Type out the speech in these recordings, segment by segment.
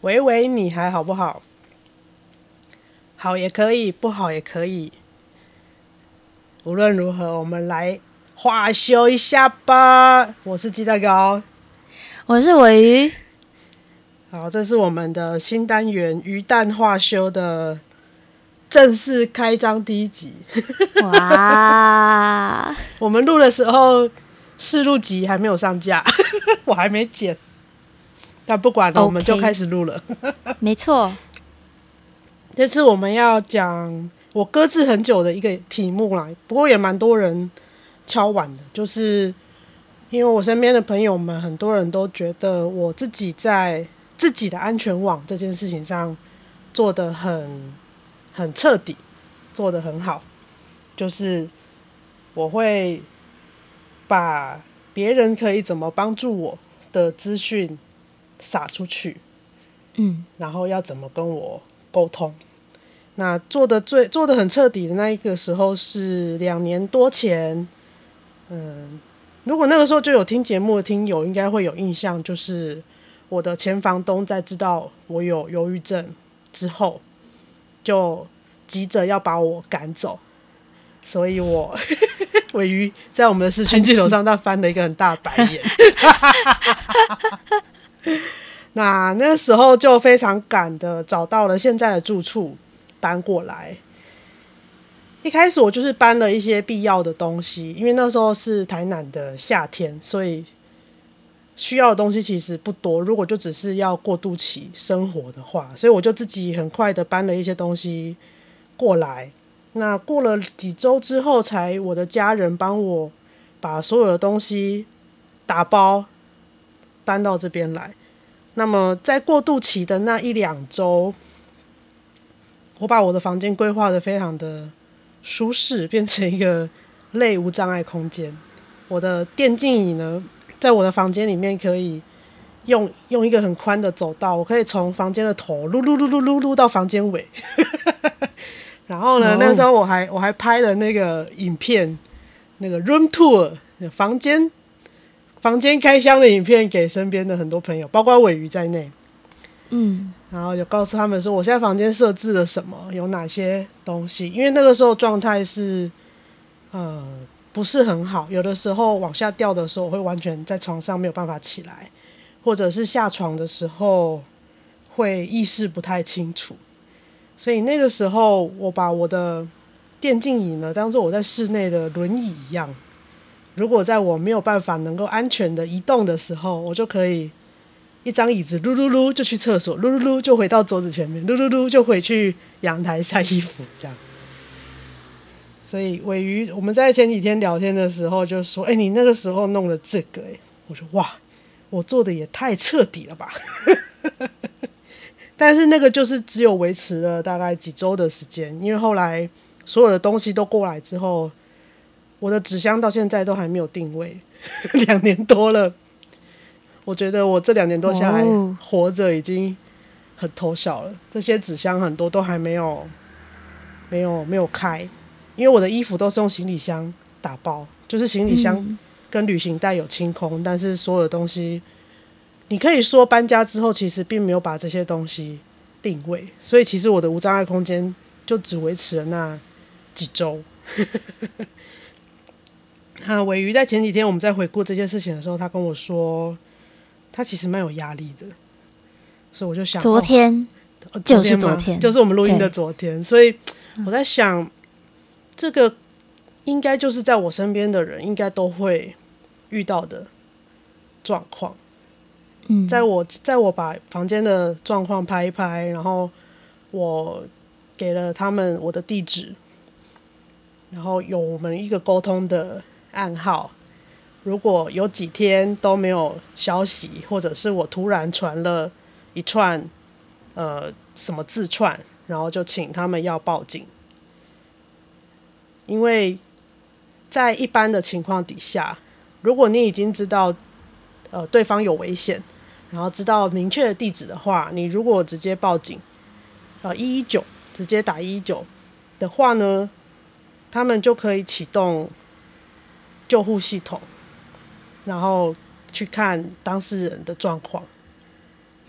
喂喂，你还好不好？好也可以，不好也可以。无论如何，我们来话休一下吧。我是鸡蛋糕，我是尾鱼。好，这是我们的新单元“鱼蛋化修”的正式开张第一集。哇！我们录的时候试录集还没有上架，我还没剪。但不管了.我们就开始录了。没错，这次我们要讲我搁置很久的一个题目啦，不过也蛮多人敲碗的，就是因为我身边的朋友们很多人都觉得我自己在自己的安全网这件事情上做得很很彻底，做得很好，就是我会把别人可以怎么帮助我的资讯。撒出去，嗯，然后要怎么跟我沟通？那做的最做的很彻底的那一个时候是两年多前，嗯，如果那个时候就有听节目的听友应该会有印象，就是我的前房东在知道我有忧郁症之后，就急着要把我赶走，所以我 鮪鱼在我们的视讯镜头上，他翻了一个很大白眼。那那个时候就非常赶的找到了现在的住处，搬过来。一开始我就是搬了一些必要的东西，因为那时候是台南的夏天，所以需要的东西其实不多。如果就只是要过渡期生活的话，所以我就自己很快的搬了一些东西过来。那过了几周之后，才我的家人帮我把所有的东西打包。搬到这边来，那么在过渡期的那一两周，我把我的房间规划得非常的舒适，变成一个类无障碍空间。我的电竞椅呢，在我的房间里面可以用用一个很宽的走道，我可以从房间的头撸撸撸撸撸撸到房间尾。然后呢，那时候我还我还拍了那个影片，那个 room tour 房间。房间开箱的影片给身边的很多朋友，包括尾鱼在内，嗯，然后就告诉他们说，我现在房间设置了什么，有哪些东西。因为那个时候状态是，呃，不是很好，有的时候往下掉的时候，我会完全在床上没有办法起来，或者是下床的时候会意识不太清楚。所以那个时候，我把我的电竞椅呢，当做我在室内的轮椅一样。如果在我没有办法能够安全的移动的时候，我就可以一张椅子噜噜噜就去厕所，噜噜噜就回到桌子前面，噜噜噜就回去阳台晒衣服，这样。所以尾鱼，我们在前几天聊天的时候就说：“哎，你那个时候弄了这个，哎，我说哇，我做的也太彻底了吧。”但是那个就是只有维持了大概几周的时间，因为后来所有的东西都过来之后。我的纸箱到现在都还没有定位，两年多了。我觉得我这两年多下来活着已经很偷笑了。这些纸箱很多都还没有，没有没有开，因为我的衣服都是用行李箱打包，就是行李箱跟旅行袋有清空，但是所有的东西，你可以说搬家之后其实并没有把这些东西定位，所以其实我的无障碍空间就只维持了那几周。啊，尾鱼在前几天我们在回顾这件事情的时候，他跟我说，他其实蛮有压力的，所以我就想，昨天，哦，就是昨天，就是我们录音的昨天，所以我在想，这个应该就是在我身边的人应该都会遇到的状况。嗯，在我在我把房间的状况拍一拍，然后我给了他们我的地址，然后有我们一个沟通的。暗号，如果有几天都没有消息，或者是我突然传了一串呃什么字串，然后就请他们要报警，因为在一般的情况底下，如果你已经知道呃对方有危险，然后知道明确的地址的话，你如果直接报警，呃一一九直接打一一九的话呢，他们就可以启动救护系统，然后去看当事人的状况。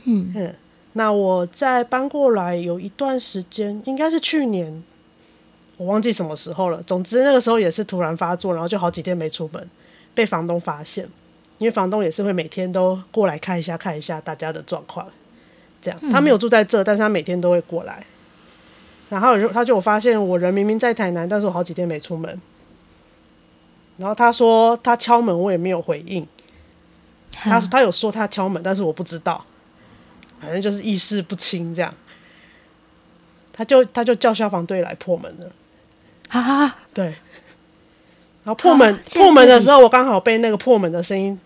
嗯嗯，那我在搬过来有一段时间，应该是去年。我忘记什么时候了。总之那个时候也是突然发作，然后就好几天没出门，被房东发现。因为房东也是会每天都过来看一下看一下大家的状况，这样。他没有住在这，但是他每天都会过来。然后他就发现我人明明在台南，但是我好几天没出门。然后他说他敲门，我也没有回应。他他有说他敲门，但是我不知道，反正就是意识不清这样。他就他就叫消防队来破门了。啊，对，然后破门、啊、破门的时候，我刚好被那个破门的声音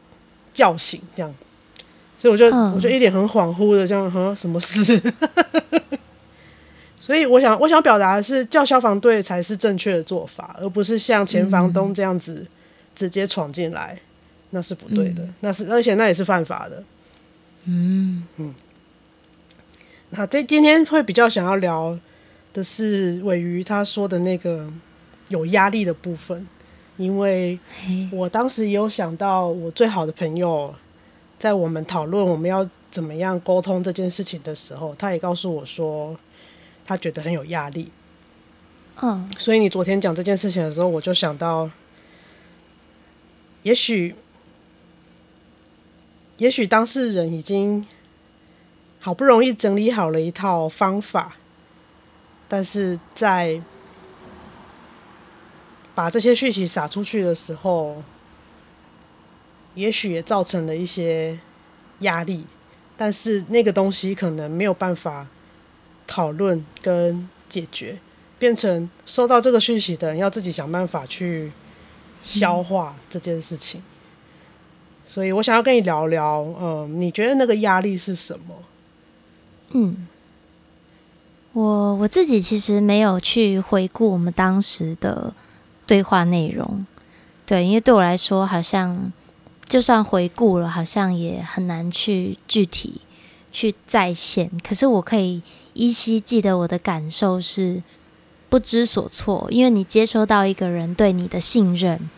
叫醒，这样，所以我就、嗯、我就一脸很恍惚的这样，哼，什么事？所以我想我想表达的是，叫消防队才是正确的做法，而不是像前房东这样子直接闯进来，嗯、那是不对的，嗯、那是而且那也是犯法的。嗯嗯，那这今天会比较想要聊。的是尾鱼他说的那个有压力的部分，因为我当时也有想到我最好的朋友，在我们讨论我们要怎么样沟通这件事情的时候，他也告诉我说他觉得很有压力。嗯，所以你昨天讲这件事情的时候，我就想到，也许，也许当事人已经好不容易整理好了一套方法。但是在把这些讯息撒出去的时候，也许也造成了一些压力，但是那个东西可能没有办法讨论跟解决，变成收到这个讯息的人要自己想办法去消化这件事情。所以我想要跟你聊聊，嗯，你觉得那个压力是什么？嗯。我我自己其实没有去回顾我们当时的对话内容，对，因为对我来说，好像就算回顾了，好像也很难去具体去再现。可是我可以依稀记得我的感受是不知所措，因为你接收到一个人对你的信任，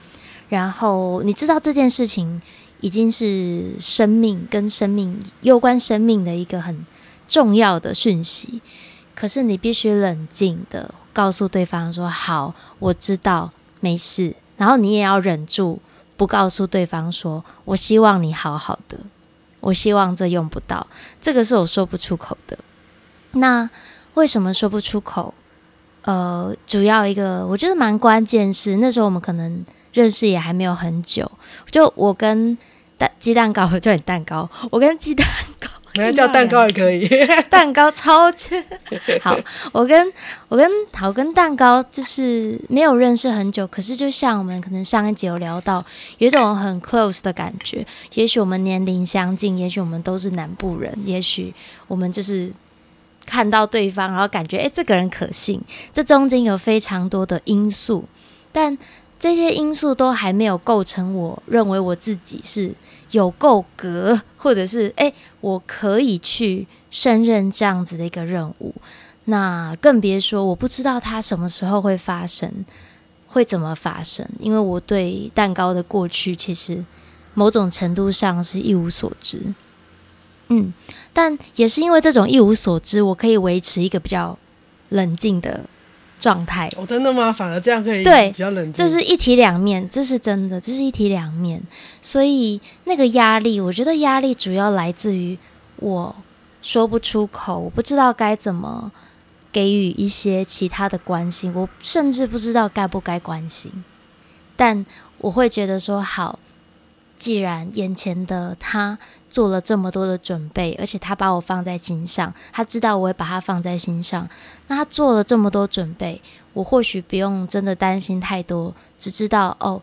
然后你知道这件事情已经是生命跟生命攸关生命的一个很重要的讯息。可是你必须冷静的告诉对方说：“好，我知道，没事。”然后你也要忍住不告诉对方说：“我希望你好好的，我希望这用不到。”这个是我说不出口的。那为什么说不出口？呃，主要一个我觉得蛮关键是那时候我们可能认识也还没有很久，就我跟蛋鸡蛋糕，我 叫你蛋糕，我跟鸡蛋糕。没有叫蛋糕也可以，蛋糕超级好。我跟我跟好跟蛋糕就是没有认识很久，可是就像我们可能上一集有聊到，有一种很 close 的感觉。也许我们年龄相近，也许我们都是南部人，也许我们就是看到对方，然后感觉诶，这个人可信。这中间有非常多的因素，但这些因素都还没有构成我认为我自己是。有够格，或者是诶，我可以去胜任这样子的一个任务，那更别说我不知道它什么时候会发生，会怎么发生？因为我对蛋糕的过去其实某种程度上是一无所知，嗯，但也是因为这种一无所知，我可以维持一个比较冷静的。状态哦，真的吗？反而这样可以对，比较冷静。这是一体两面，这是真的，这是一体两面。所以那个压力，我觉得压力主要来自于我说不出口，我不知道该怎么给予一些其他的关心，我甚至不知道该不该关心。但我会觉得说，好，既然眼前的他。做了这么多的准备，而且他把我放在心上，他知道我会把他放在心上。那他做了这么多准备，我或许不用真的担心太多，只知道哦，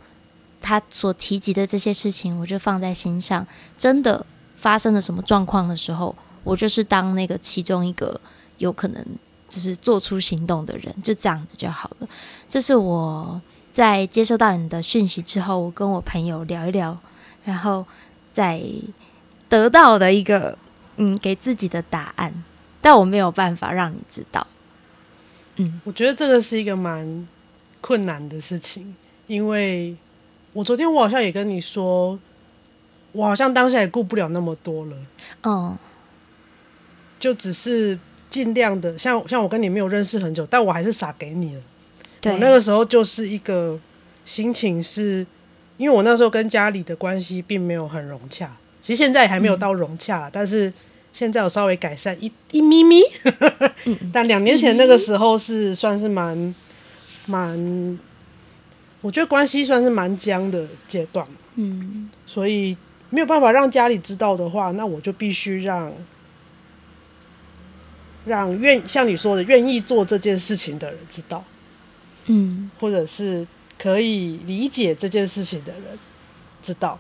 他所提及的这些事情，我就放在心上。真的发生了什么状况的时候，我就是当那个其中一个有可能就是做出行动的人，就这样子就好了。这是我在接收到你的讯息之后，我跟我朋友聊一聊，然后。再得到的一个嗯给自己的答案，但我没有办法让你知道。嗯，我觉得这个是一个蛮困难的事情，因为我昨天我好像也跟你说，我好像当下也顾不了那么多了。嗯，就只是尽量的，像像我跟你没有认识很久，但我还是撒给你了。对，我那个时候就是一个心情是，因为我那时候跟家里的关系并没有很融洽，其实现在还没有到融洽，嗯、但是现在有稍微改善一一咪咪。但两年前那个时候是算是蛮蛮，我觉得关系算是蛮僵的阶段。嗯，所以没有办法让家里知道的话，那我就必须让让愿像你说的愿意做这件事情的人知道。嗯，或者是可以理解这件事情的人知道，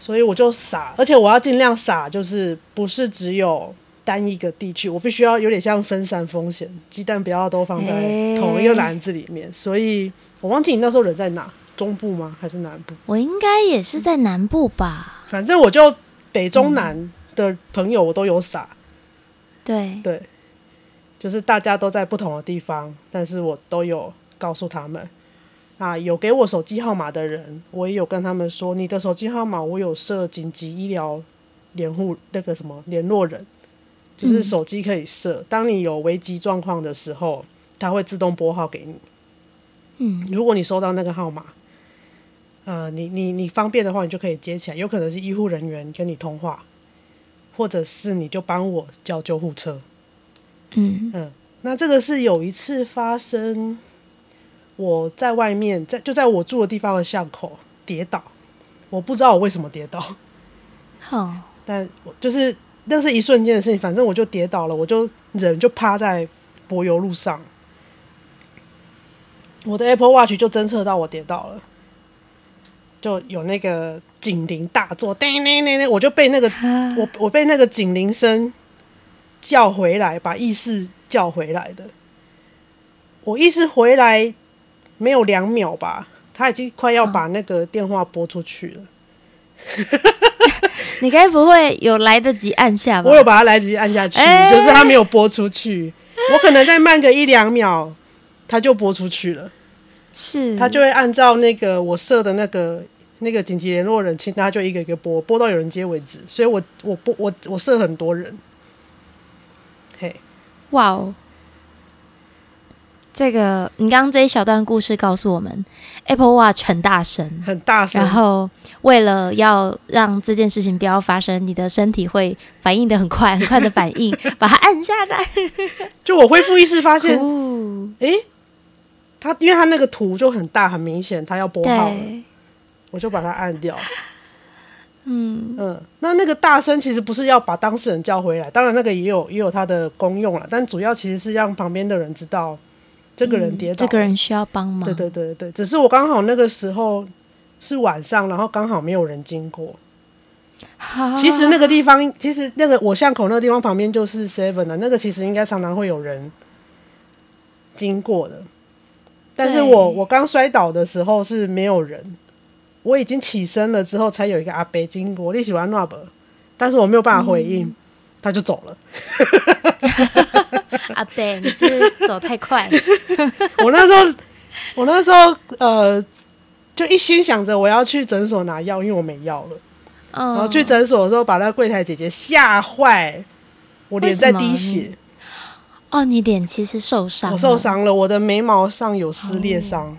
所以我就撒，而且我要尽量撒，就是不是只有单一个地区，我必须要有点像分散风险，鸡蛋不要都放在同一个篮子里面。所以我忘记你那时候人在哪，中部吗？还是南部？我应该也是在南部吧。反正我就北中南的朋友我都有撒。对对。就是大家都在不同的地方，但是我都有告诉他们。啊，有给我手机号码的人，我也有跟他们说，你的手机号码我有设紧急医疗联护那个什么联络人，就是手机可以设，嗯、当你有危机状况的时候，它会自动拨号给你。嗯，如果你收到那个号码，呃，你你你方便的话，你就可以接起来，有可能是医护人员跟你通话，或者是你就帮我叫救护车。嗯嗯，那这个是有一次发生，我在外面，在就在我住的地方的巷口跌倒，我不知道我为什么跌倒，好，但我就是那是一瞬间的事情，反正我就跌倒了，我就人就趴在柏油路上，我的 Apple Watch 就侦测到我跌倒了，就有那个警铃大作，叮叮叮叮，我就被那个我我被那个警铃声。叫回来，把意识叫回来的。我意识回来没有两秒吧，他已经快要把那个电话拨出去了。你该不会有来得及按下吧？我有把它来得及按下去，欸、就是他没有拨出去。我可能再慢个一两秒，他就拨出去了。是，他就会按照那个我设的那个那个紧急联络人，请他就一个一个拨，拨到有人接为止。所以我我拨我我设很多人。嘿哇哦！这个你刚刚这一小段故事告诉我们，Apple Watch 很大声，很大声。然后为了要让这件事情不要发生，你的身体会反应的很快，很快的反应，把它按下来。就我恢复意识，发现，哎、欸，它因为它那个图就很大，很明显，它要拨号了，我就把它按掉。嗯嗯，那那个大声其实不是要把当事人叫回来，当然那个也有也有它的功用了，但主要其实是让旁边的人知道这个人跌倒，嗯，这个人需要帮忙。对对对对，只是我刚好那个时候是晚上，然后刚好没有人经过。哈其实那个地方，其实那个我巷口那个地方旁边就是 Seven 的，那个其实应该常常会有人经过的，但是我我刚摔倒的时候是没有人。我已经起身了之后，才有一个阿伯经过。你喜欢那不？但是我没有办法回应，嗯、他就走了。阿贝，你是不是走太快？我那时候，我那时候，呃，就一心想着我要去诊所拿药，因为我没药了。哦、然后去诊所的时候，把那个柜台姐姐吓坏，我脸在滴血。哦，你脸其实受伤，我受伤了，我的眉毛上有撕裂伤。哦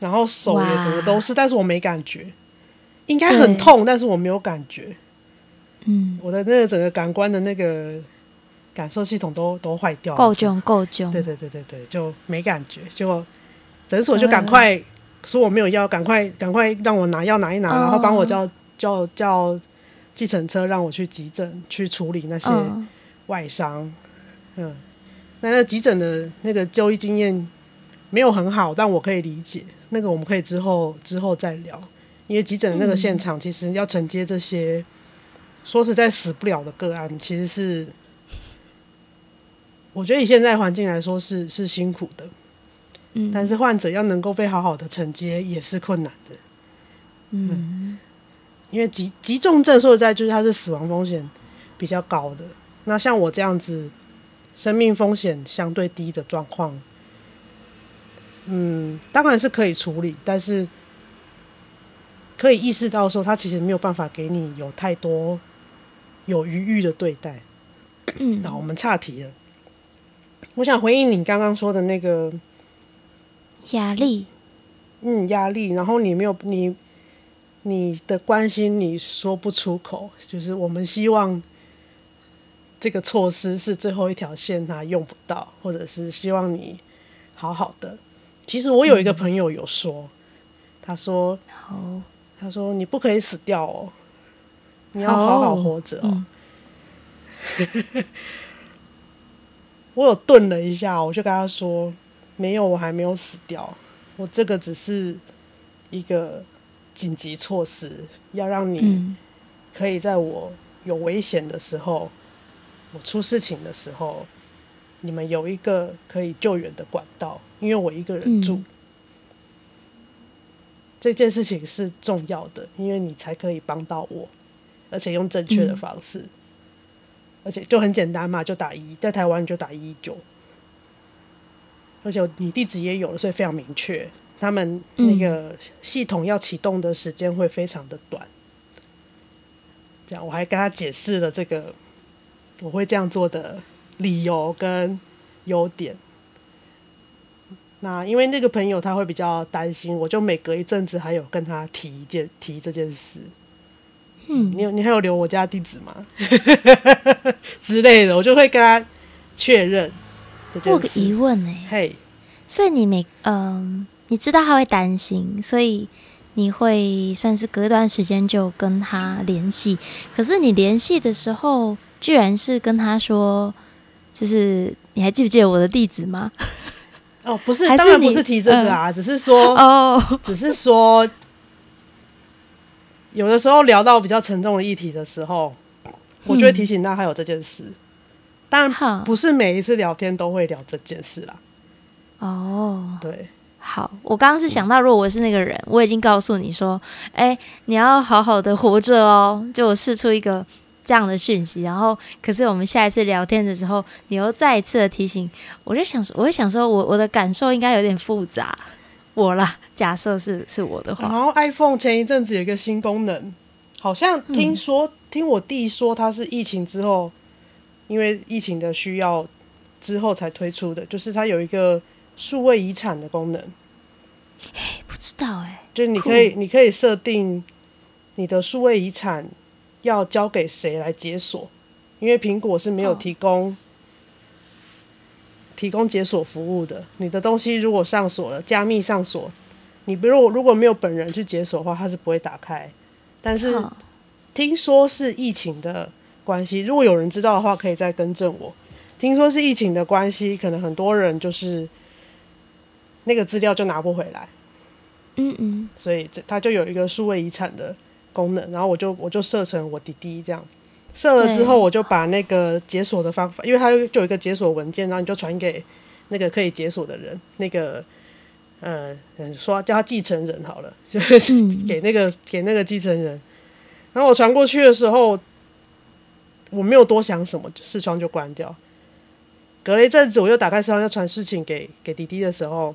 然后手也整个都是，但是我没感觉，应该很痛，但是我没有感觉。嗯，我的那个整个感官的那个感受系统都都坏掉了，够重够重。对对对对对，就没感觉。结果诊所就赶快说我没有药，赶快赶快让我拿药拿一拿，然后帮我叫叫叫计程车让我去急诊去处理那些外伤。嗯，那那急诊的那个就医经验没有很好，但我可以理解。那个我们可以之后之后再聊，因为急诊的那个现场其实要承接这些，嗯、说实在死不了的个案，其实是我觉得以现在环境来说是是辛苦的，嗯，但是患者要能够被好好的承接也是困难的，嗯，因为急急重症说实在就是它是死亡风险比较高的。那像我这样子，生命风险相对低的状况，嗯，当然是可以处理，但是可以意识到说，他其实没有办法给你有太多有余裕的对待。嗯，那我们岔题了。我想回应你刚刚说的那个压力，嗯，压力，然后你没有你你的关心你说不出口，就是我们希望这个措施是最后一条线，它用不到，或者是希望你好好的。其实我有一个朋友有说，嗯、他说，好，他说你不可以死掉哦，你要好好。活着哦。嗯 我有顿了一下，我就跟他说：“没有，我还没有死掉。我这个只是一个紧急措施，要让你可以在我有危险的时候，我出事情的时候，你们有一个可以救援的管道。因为我一个人住，这件事情是重要的，因为你才可以帮到我，而且用正确的方式。”而且就很简单嘛，就打一，在台湾就打一一九，而且你地址也有了，所以非常明确。他们那个系统要启动的时间会非常的短。这样，我还跟他解释了这个我会这样做的理由跟优点。那因为那个朋友他会比较担心，我就每隔一阵子还有跟他提一件提这件事。嗯，你有你还有留我家地址吗？之类的，我就会跟他确认这件事。我有个疑问呢、欸，嘿，所以你每嗯、呃，你知道他会担心，所以你会算是隔一段时间就跟他联系。可是你联系的时候，居然是跟他说，就是你还记不记得我的地址吗？哦，不是，当然不是提这个啊，呃、只是说哦，只是说。有的时候聊到比较沉重的议题的时候，我就会提醒他还有这件事，但不是每一次聊天都会聊这件事啦。哦，对，好，我刚刚是想到，如果我是那个人，我已经告诉你说，哎，你要好好的活着哦，就我试出一个这样的讯息，然后，可是我们下一次聊天的时候，你又再一次的提醒，我就想，我会想说我我的感受应该有点复杂。我啦，假设是是我的话。然后 iPhone 前一阵子有一个新功能，好像听说、嗯、听我弟说，它是疫情之后，因为疫情的需要之后才推出的，就是它有一个数位遗产的功能。哎，不知道哎、欸，就是你可以你可以设定你的数位遗产要交给谁来解锁，因为苹果是没有提供。哦提供解锁服务的，你的东西如果上锁了，加密上锁，你比如如果没有本人去解锁的话，它是不会打开。但是听说是疫情的关系，如果有人知道的话，可以再更正我。听说是疫情的关系，可能很多人就是那个资料就拿不回来。嗯嗯，所以这它就有一个数位遗产的功能，然后我就我就设成我弟弟这样。设了之后，我就把那个解锁的方法，因为它就有一个解锁文件，然后你就传给那个可以解锁的人，那个呃，说叫他继承人好了，就是 给那个给那个继承人。然后我传过去的时候，我没有多想什么，视窗就关掉。隔了一阵子，我又打开视窗要传事情给给弟弟的时候，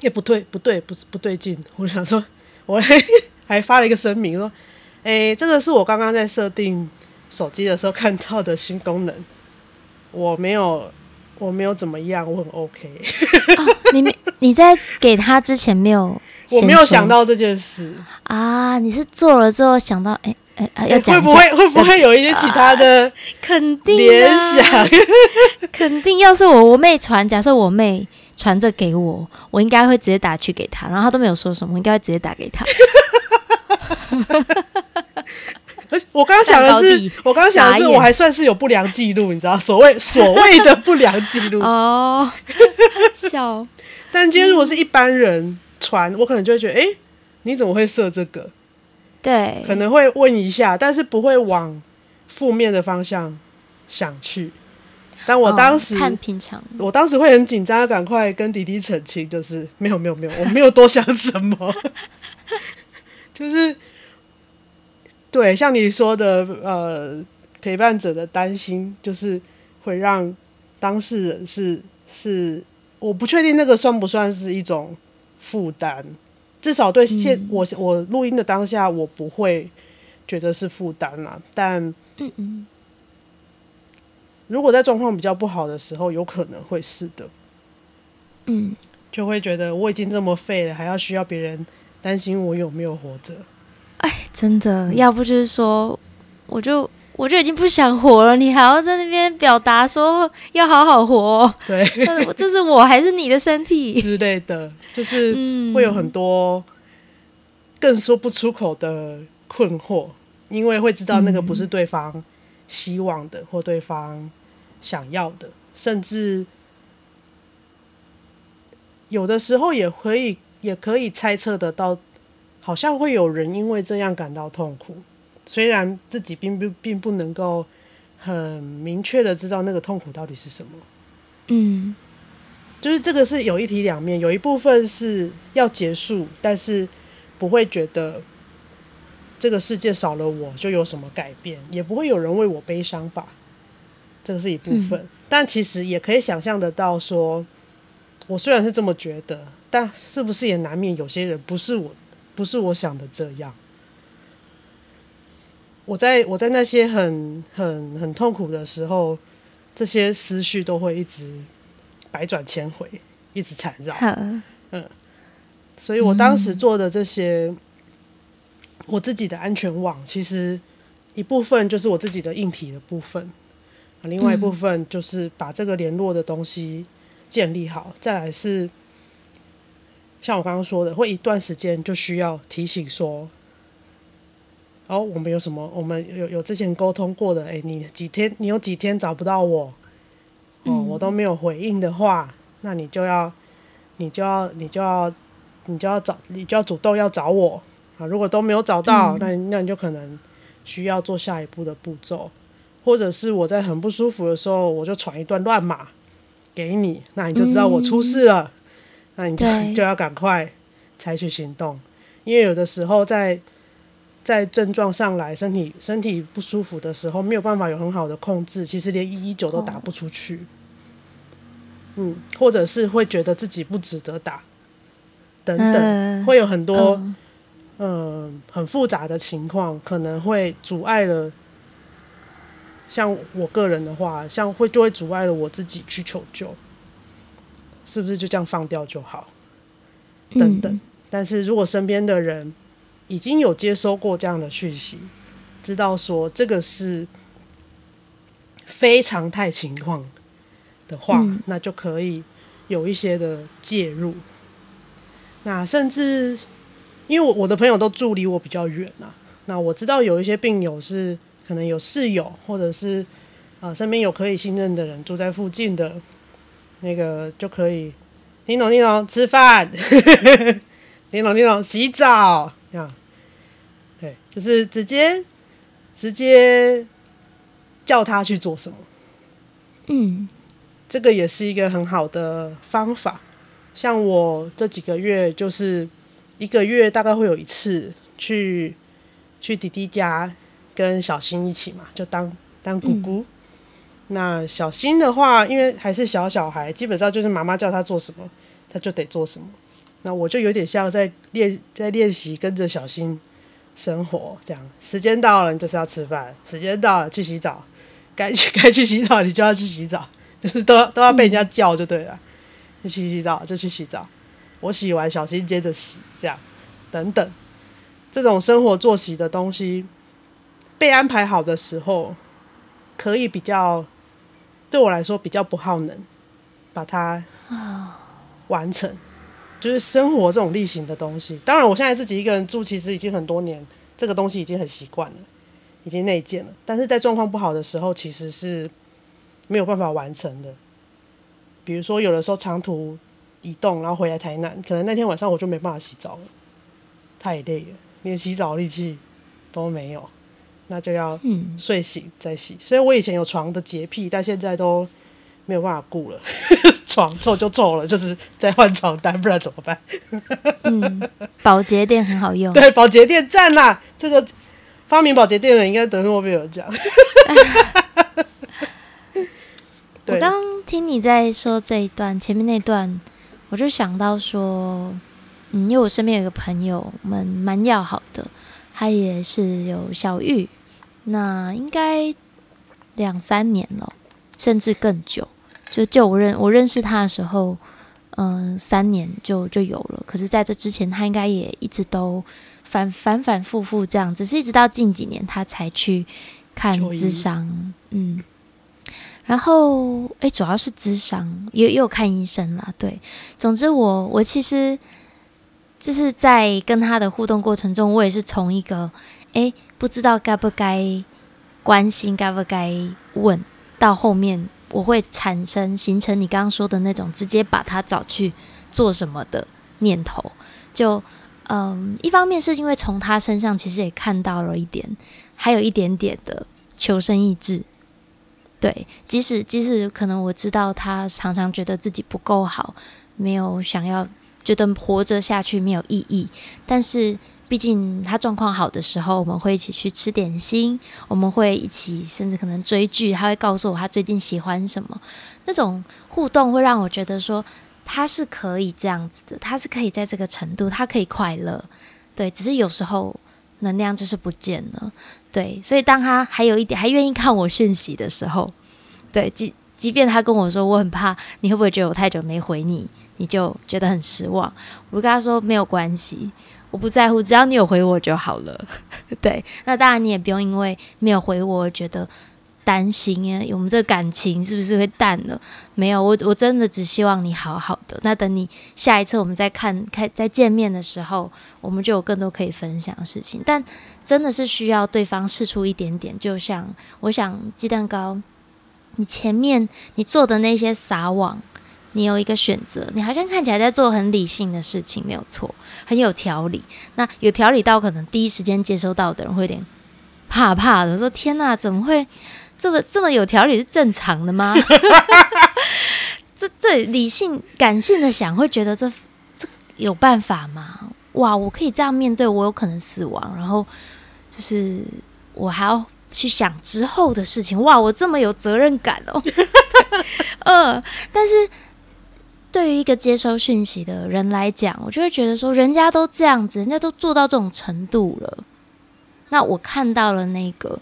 也不对，不对，不是不对劲。我想说，我还还发了一个声明说。哎、欸，这个是我刚刚在设定手机的时候看到的新功能，我没有，我没有怎么样，我很 OK。哦、你没你在给他之前没有，我没有想到这件事啊！你是做了之后想到，哎、欸、哎、欸，要讲会不会会不会有一些其他的、啊、肯定联想？肯定，要是我我妹传，假设我妹传这给我，我应该会直接打去给他，然后他都没有说什么，我应该会直接打给他。我刚刚想的是，我刚刚想的是，我还算是有不良记录，你知道，所谓 所谓的不良记录哦，笑。但今天如果是一般人传，我可能就会觉得，哎，你怎么会设这个？对，可能会问一下，但是不会往负面的方向想去。但我当时看平常，我当时会很紧张，要赶快跟弟弟澄清，就是没有没有没有，我没有多想什么，就是。对，像你说的，呃，陪伴者的担心，就是会让当事人是是，我不确定那个算不算是一种负担，至少对现、嗯、我我录音的当下，我不会觉得是负担啦。但嗯嗯，如果在状况比较不好的时候，有可能会是的。嗯，就会觉得我已经这么废了，还要需要别人担心我有没有活着。哎，真的，要不就是说，我就我就已经不想活了，你还要在那边表达说要好好活，对，这是我还是你的身体。之类的，就是会有很多更说不出口的困惑，因为会知道那个不是对方希望的或对方想要的，甚至有的时候也可以也可以猜测得到。好像会有人因为这样感到痛苦，虽然自己并不并不能够很明确的知道那个痛苦到底是什么。嗯，就是这个是有一体两面，有一部分是要结束，但是不会觉得这个世界少了我就有什么改变，也不会有人为我悲伤吧。这个是一部分，嗯，但其实也可以想象得到说，说我虽然是这么觉得，但是不是也难免有些人不是我。不是我想的这样。我在我在那些很很很痛苦的时候，这些思绪都会一直百转千回，一直缠绕。嗯，所以我当时做的这些，我自己的安全网，其实一部分就是我自己的硬体的部分，另外一部分就是把这个联络的东西建立好，再来是。像我刚刚说的，会一段时间就需要提醒说，哦，我们有什么？我们有有之前沟通过的，哎，你几天？你有几天找不到我？哦，我都没有回应的话，那你就要，你就要，你就要，你就要找，你就要主动要找我啊！如果都没有找到，那那你就可能需要做下一步的步骤，或者是我在很不舒服的时候，我就传一段乱码给你，那你就知道我出事了。那你就 就要赶快采取行动，因为有的时候在在症状上来，身体身体不舒服的时候，没有办法有很好的控制，其实连一一九都打不出去。哦。嗯，或者是会觉得自己不值得打，等等，呃、会有很多嗯、呃、很复杂的情况，可能会阻碍了。像我个人的话，像会就会阻碍了我自己去求救。是不是就这样放掉就好？等等。嗯、但是如果身边的人已经有接收过这样的讯息，知道说这个是非常态情况的话，嗯，那就可以有一些的介入。那甚至因为我我的朋友都住离我比较远啊，那我知道有一些病友是可能有室友，或者是啊、呃、身边有可以信任的人住在附近的。那个就可以，叮咚叮咚吃饭，叮咚叮咚洗澡，这样，对，就是直接直接叫他去做什么，嗯，这个也是一个很好的方法。像我这几个月，就是一个月大概会有一次去去弟弟家，跟小新一起嘛，就当当姑姑。嗯那小新的话，因为还是小小孩，基本上就是妈妈叫他做什么，他就得做什么。那我就有点像在练，在练习跟着小新生活这样。时间到了，你就是要吃饭；时间到了，去洗澡。该去该去洗澡，你就要去洗澡，就是都都要被人家叫就对了。你去洗澡就去洗澡，我洗完，小新接着洗，这样等等。这种生活作息的东西被安排好的时候，可以比较。对我来说比较不耗能，把它完成，就是生活这种例行的东西。当然，我现在自己一个人住，其实已经很多年，这个东西已经很习惯了，已经内建了。但是在状况不好的时候，其实是没有办法完成的。比如说，有的时候长途移动，然后回来台南，可能那天晚上我就没办法洗澡了，太累了，连洗澡力气都没有。那就要睡醒再洗，嗯，所以我以前有床的洁癖，但现在都没有办法顾了。床臭就臭了，就是再换床单，不然怎么办？嗯，保洁垫很好用，对，保洁垫赞啦。这个发明保洁垫的人应该得诺贝尔奖。我刚听你在说这一段前面那段，我就想到说，嗯，因为我身边有一个朋友，我们蛮要好的，他也是有小玉，那应该两三年了，甚至更久。就就我认我认识他的时候，嗯、呃，三年就就有了。可是在这之前，他应该也一直都反反反复复这样，只是一直到近几年他才去看智商，嗯。然后，哎，主要是智商，也也有看医生啦。对，总之我我其实就是在跟他的互动过程中，我也是从一个哎不知道该不该关心，该不该问，到后面我会产生形成你刚刚说的那种直接把他找去做什么的念头。就嗯，一方面是因为从他身上其实也看到了一点，还有一点点的求生意志。对，即使即使可能我知道他常常觉得自己不够好，没有想要觉得活着下去没有意义，但是毕竟他状况好的时候，我们会一起去吃点心，我们会一起甚至可能追剧，他会告诉我他最近喜欢什么，那种互动会让我觉得说他是可以这样子的，他是可以在这个程度，他可以快乐，对，只是有时候能量就是不见了。对，所以当他还有一点还愿意看我讯息的时候，对，即即便他跟我说我很怕，你会不会觉得我太久没回你，你就觉得很失望？我就跟他说没有关系，我不在乎，只要你有回我就好了。对，那当然你也不用因为没有回我觉得。担心耶，我们这个感情是不是会淡了？没有，我我真的只希望你好好的。那等你下一次我们再看、开、再见面的时候，我们就有更多可以分享的事情。但真的是需要对方试出一点点，就像我想鸡蛋糕，你前面你做的那些撒网，你有一个选择，你好像看起来在做很理性的事情，没有错，很有条理。那有条理到可能第一时间接收到的人会有点怕怕的，说天哪，怎么会？这么这么有条理是正常的吗？这这理性感性的想会觉得这这有办法吗？哇，我可以这样面对，我有可能死亡，然后就是我还要去想之后的事情。哇，我这么有责任感哦。嗯、呃，但是对于一个接收讯息的人来讲，我就会觉得说，人家都这样子，人家都做到这种程度了，那我看到了那个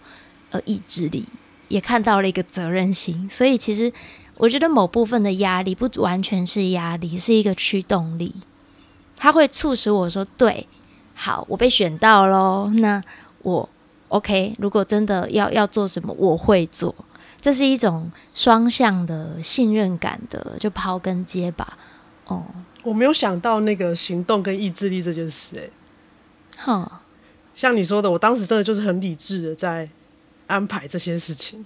呃意志力。也看到了一个责任心，所以其实我觉得某部分的压力不完全是压力，是一个驱动力，它会促使我说：“对，好，我被选到喽，那我 OK。如果真的要要做什么，我会做。”这是一种双向的信任感的，就抛跟接吧。哦，我没有想到那个行动跟意志力这件事，哎，哈，像你说的，我当时真的就是很理智的在。安排这些事情，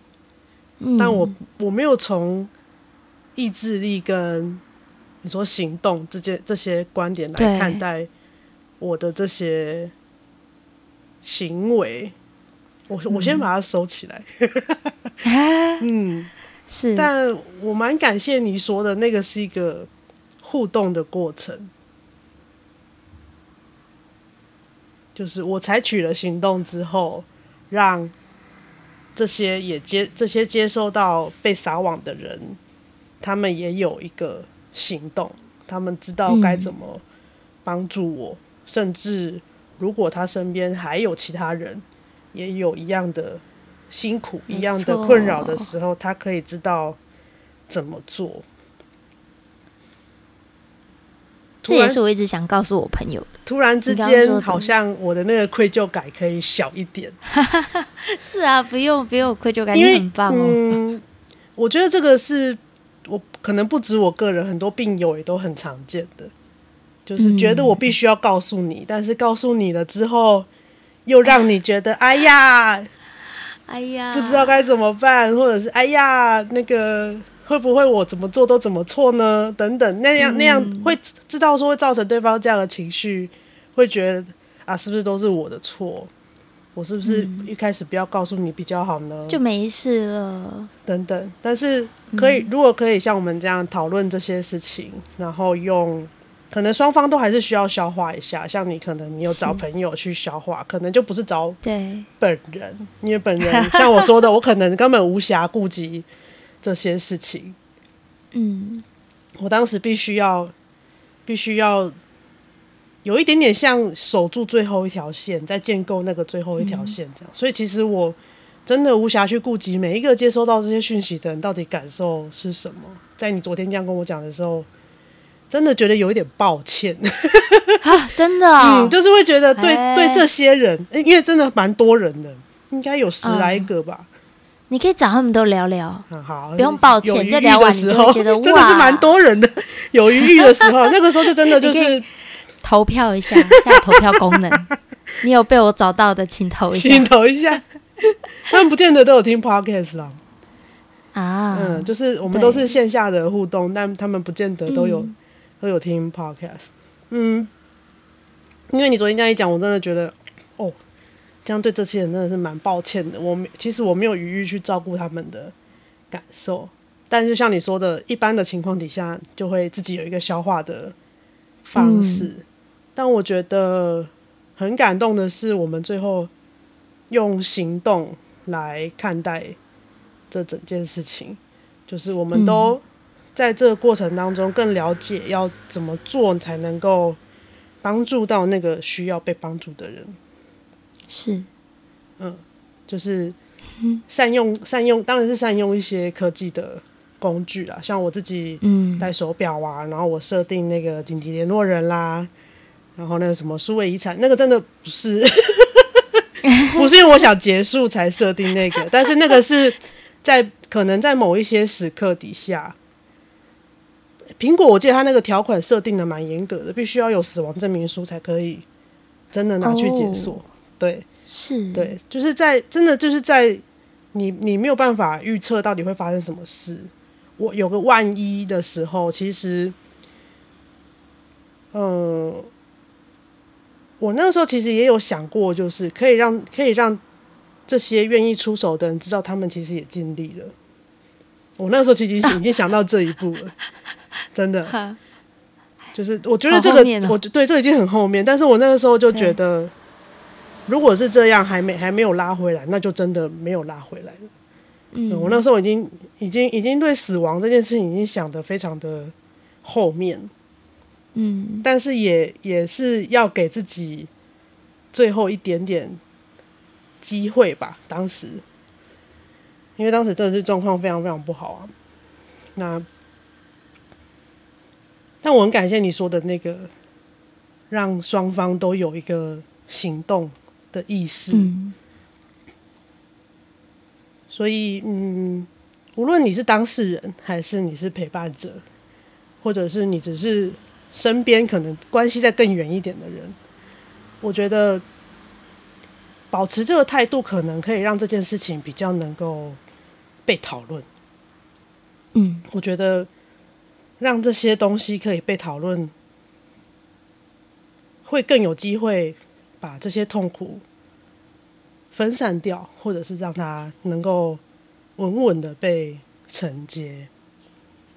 但我我没有从意志力跟你说行动这些这些观点来看待我的这些行为。我我先把它收起来。嗯，是，但我蛮感谢你说的那个是一个互动的过程，就是我采取了行动之后，让。这些也接这些接收到被撒网的人，他们也有一个行动，他们知道该怎么帮助我，嗯、甚至如果他身边还有其他人也有一样的辛苦、一样的困扰的时候，他可以知道怎么做。这也是我一直想告诉我朋友的。突然之间，好像我的那个愧疚感可以小一点。是啊，不用不用愧疚感，因为你很棒哦。嗯，我觉得这个是我可能不止我个人，很多病友也都很常见的，就是觉得我必须要告诉你，嗯，但是告诉你了之后，又让你觉得哎呀，哎呀，不知道该怎么办，或者是哎呀那个。会不会我怎么做都怎么错呢？等等，那样那样会知道说会造成对方这样的情绪，会觉得啊，是不是都是我的错？我是不是一开始不要告诉你比较好呢？就没事了。等等，但是可以，如果可以像我们这样讨论这些事情，然后用可能双方都还是需要消化一下。像你可能你有找朋友去消化，可能就不是找对本人，因为本人 像我说的，我可能根本无暇顾及这些事情。嗯，我当时必须要，必须要有一点点像守住最后一条线，在建构那个最后一条线这样。所以其实我真的无暇去顾及每一个接收到这些讯息的人到底感受是什么。在你昨天这样跟我讲的时候，真的觉得有一点抱歉 啊，真的、哦，嗯，就是会觉得对、欸、对这些人，因为真的蛮多人的，应该有十来个吧。嗯你可以找他们都聊聊，嗯、好，不用抱歉，就聊完你就觉得 真的是蛮多人的。有余裕的时候，那个时候就真的就是投票一下，下投票功能。你有被我找到的，请投一下，请投一下。他们不见得都有听 podcast 啦。啊，嗯，就是我们都是线下的互动，但他们不见得都有、嗯、都有听 podcast。嗯，因为你昨天这样一讲，我真的觉得哦。这样对这些人真的是蛮抱歉的。我其实我没有余裕去照顾他们的感受，但是像你说的，一般的情况底下，就会自己有一个消化的方式。嗯、但我觉得很感动的是，我们最后用行动来看待这整件事情，就是我们都在这个过程当中更了解要怎么做才能够帮助到那个需要被帮助的人。是，嗯，就是善用善用，当然是善用一些科技的工具啦。像我自己，嗯，戴手表啊，然后我设定那个紧急联络人啦，然后那个什么数位遗产，那个真的不是，不是因为我想结束才设定那个，但是那个是在可能在某一些时刻底下，苹果我记得它那个条款设定的蛮严格的，必须要有死亡证明书才可以真的拿去解锁。哦对，是，对，就是在真的就是在你你没有办法预测到底会发生什么事，我有个万一的时候，其实，嗯，我那个时候其实也有想过，就是可以让可以让这些愿意出手的人知道，他们其实也尽力了。我那个时候其实已经想到这一步了，真的，就是我觉得这个，我对这已经很后面，但是我那个时候就觉得。如果是这样，还没还没有拉回来，那就真的没有拉回来了。嗯，我那时候已经已经已经对死亡这件事情已经想得非常的后面。嗯，但是也也是要给自己最后一点点机会吧。当时，因为当时真的是状况非常非常不好啊。那，但我很感谢你说的那个，让双方都有一个行动的意识，嗯，所以嗯，无论你是当事人，还是你是陪伴者，或者是你只是身边可能关系再更远一点的人，我觉得保持这个态度，可能可以让这件事情比较能够被讨论。嗯，我觉得让这些东西可以被讨论，会更有机会。把这些痛苦分散掉，或者是让它能够稳稳的被承接。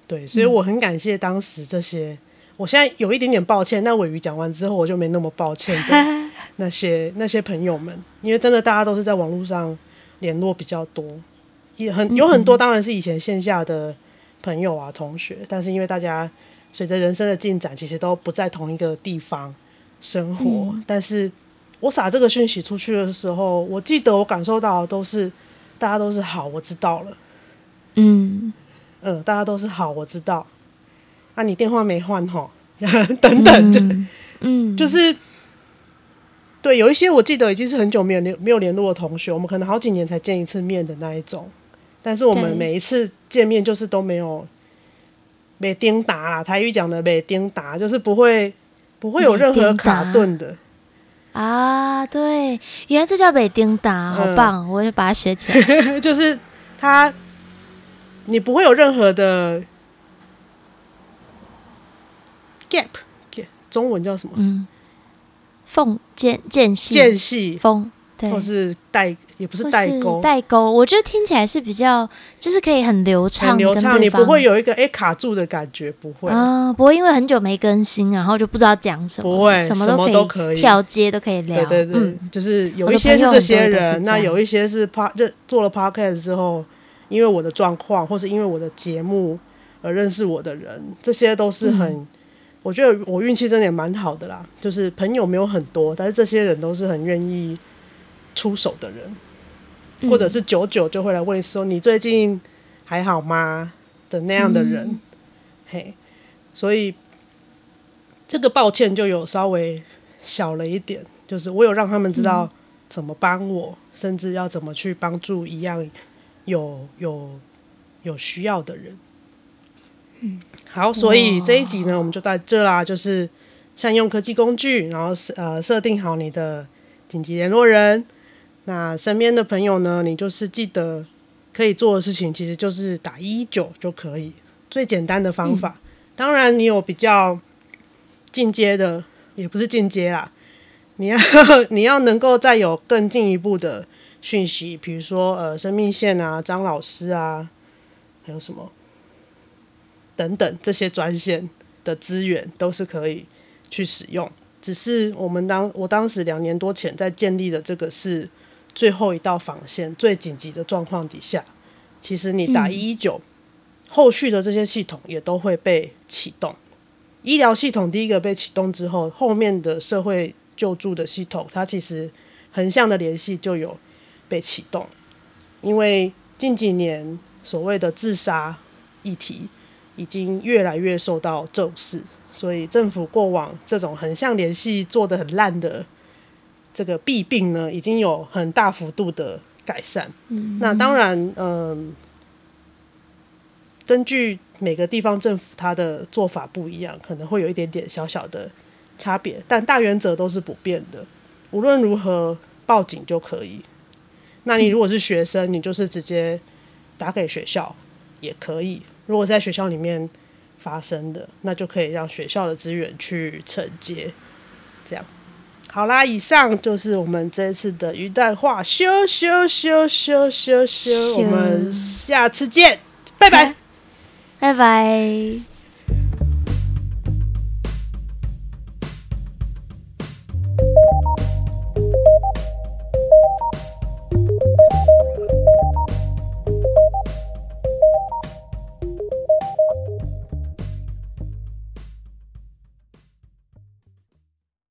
对，所以我很感谢当时这些。嗯、我现在有一点点抱歉，那尾鱼讲完之后，我就没那么抱歉的 那些那些朋友们，因为真的大家都是在网络上联络比较多，也很有很多当然是以前线下的朋友啊同学，但是因为大家随着人生的进展，其实都不在同一个地方生活，嗯、但是。我撒这个讯息出去的时候，我记得我感受到的都是，大家都是好，我知道了。嗯嗯，大家都是好，我知道。啊，你电话没换吼？等等的，嗯，嗯，就是对，有一些我记得已经是很久没有联没有联络的同学，我们可能好几年才见一次面的那一种，但是我们每一次见面就是都没有没丁达啦，台语讲的没丁达，就是不会不会有任何卡顿的。啊，对，原来这叫北丁达，好棒！嗯、我也把它学起来。就是它，你不会有任何的 gap，gap，中文叫什么？嗯，缝间间隙，间隙，缝，对，或是代也不是代沟，代沟，我觉得听起来是比较，就是可以很流畅，很流畅，你不会有一个哎、欸、卡住的感觉，不会。啊，不会因为很久没更新，然后就不知道讲什么，不会，什么都可以跳接都可以聊，对对对，嗯、就是有一些是这些人，那有一些是 Pod 就做了 Podcast 之后，因为我的状况，或是因为我的节目而认识我的人，这些都是很，嗯、我觉得我运气真的也蛮好的啦，就是朋友没有很多，但是这些人都是很愿意出手的人。或者是久久就会来问说，你最近还好吗？的那样的人，嗯、嘿，所以这个抱歉就有稍微小了一点，就是我有让他们知道怎么帮我，嗯、甚至要怎么去帮助一样有有有需要的人。嗯，好，所以这一集呢，我们就到这啦，就是善用科技工具，然后呃设定好你的紧急联络人。那身边的朋友呢？你就是记得可以做的事情，其实就是打一一九就可以，最简单的方法。嗯、当然，你有比较进阶的，也不是进阶啦。你要 你要能够再有更进一步的讯息，比如说呃，生命线啊，张老师啊，还有什么等等这些专线的资源都是可以去使用。只是我们当我当时两年多前在建立的这个是。最后一道防线，最紧急的状况底下，其实你打一一九，后续的这些系统也都会被启动。医疗系统第一个被启动之后，后面的社会救助的系统，它其实横向的联系就有被启动。因为近几年所谓的自杀议题已经越来越受到重视，所以政府过往这种横向联系做的很烂的。这个弊病呢，已经有很大幅度的改善。嗯，那当然，嗯、呃，根据每个地方政府它的做法不一样，可能会有一点点小小的差别，但大原则都是不变的。无论如何，报警就可以。那你如果是学生，你就是直接打给学校也可以。如果在学校里面发生的，那就可以让学校的资源去承接，这样。好啦，以上就是我们这次的鱼蛋话，咻咻咻咻咻咻，我们下次见，拜拜，拜拜。